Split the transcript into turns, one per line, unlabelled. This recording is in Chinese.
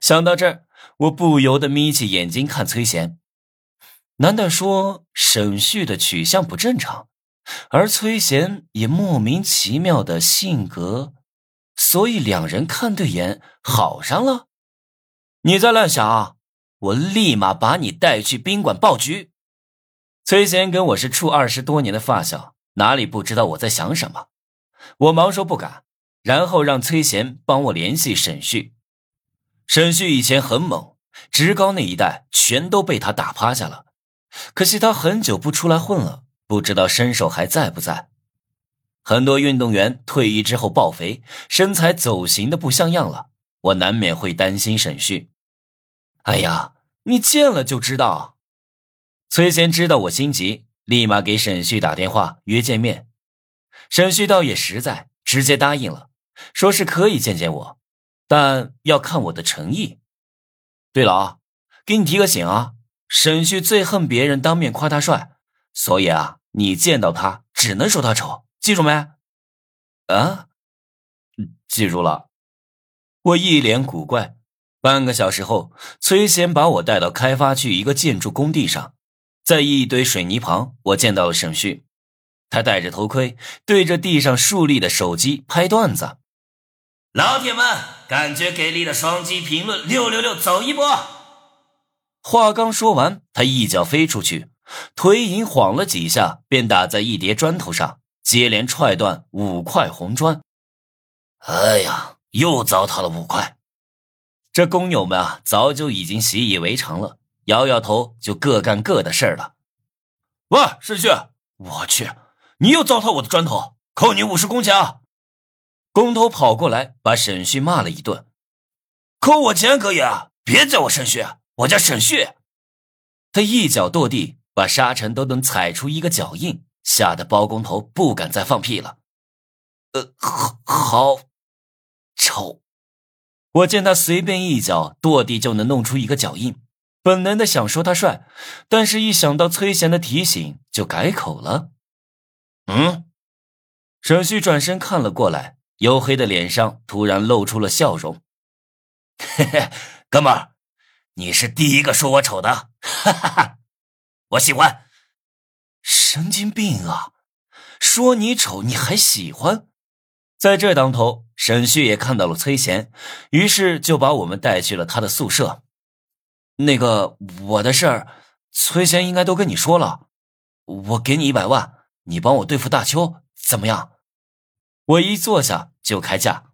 想到这儿，我不由得眯起眼睛看崔贤。难道说沈旭的取向不正常，而崔贤也莫名其妙的性格，所以两人看对眼，好上了？你再乱想，我立马把你带去宾馆报局。崔贤跟我是处二十多年的发小，哪里不知道我在想什么？我忙说不敢，然后让崔贤帮我联系沈旭。沈旭以前很猛，职高那一带全都被他打趴下了。可惜他很久不出来混了，不知道身手还在不在。很多运动员退役之后爆肥，身材走形的不像样了，我难免会担心沈旭。哎呀，你见了就知道。崔贤知道我心急，立马给沈旭打电话约见面。沈旭倒也实在，直接答应了，说是可以见见我，但要看我的诚意。对了啊，给你提个醒啊。沈旭最恨别人当面夸他帅，所以啊，你见到他只能说他丑，记住没？啊，记住了。我一脸古怪。半个小时后，崔贤把我带到开发区一个建筑工地上，在一堆水泥旁，我见到了沈旭。他戴着头盔，对着地上竖立的手机拍段子。
老铁们，感觉给力的双击评论六六六，走一波！
话刚说完，他一脚飞出去，腿影晃了几下，便打在一叠砖头上，接连踹断五块红砖。
哎呀，又糟蹋了五块！
这工友们啊，早就已经习以为常了，摇摇头就各干各的事儿了。
喂，沈旭，我去，你又糟蹋我的砖头，扣你五十工钱啊！
工头跑过来把沈旭骂了一顿。
扣我钱可以啊，别叫我沈旭。我叫沈旭，
他一脚跺地，把沙尘都能踩出一个脚印，吓得包工头不敢再放屁了。
呃，好，好，丑！
我见他随便一脚跺地就能弄出一个脚印，本能的想说他帅，但是一想到崔贤的提醒，就改口了。
嗯，
沈旭转身看了过来，黝黑的脸上突然露出了笑容。
嘿嘿，哥们儿。你是第一个说我丑的，哈哈哈！我喜欢。
神经病啊！说你丑你还喜欢？在这当头，沈旭也看到了崔贤，于是就把我们带去了他的宿舍。那个我的事儿，崔贤应该都跟你说了。我给你一百万，你帮我对付大邱，怎么样？我一坐下就开价。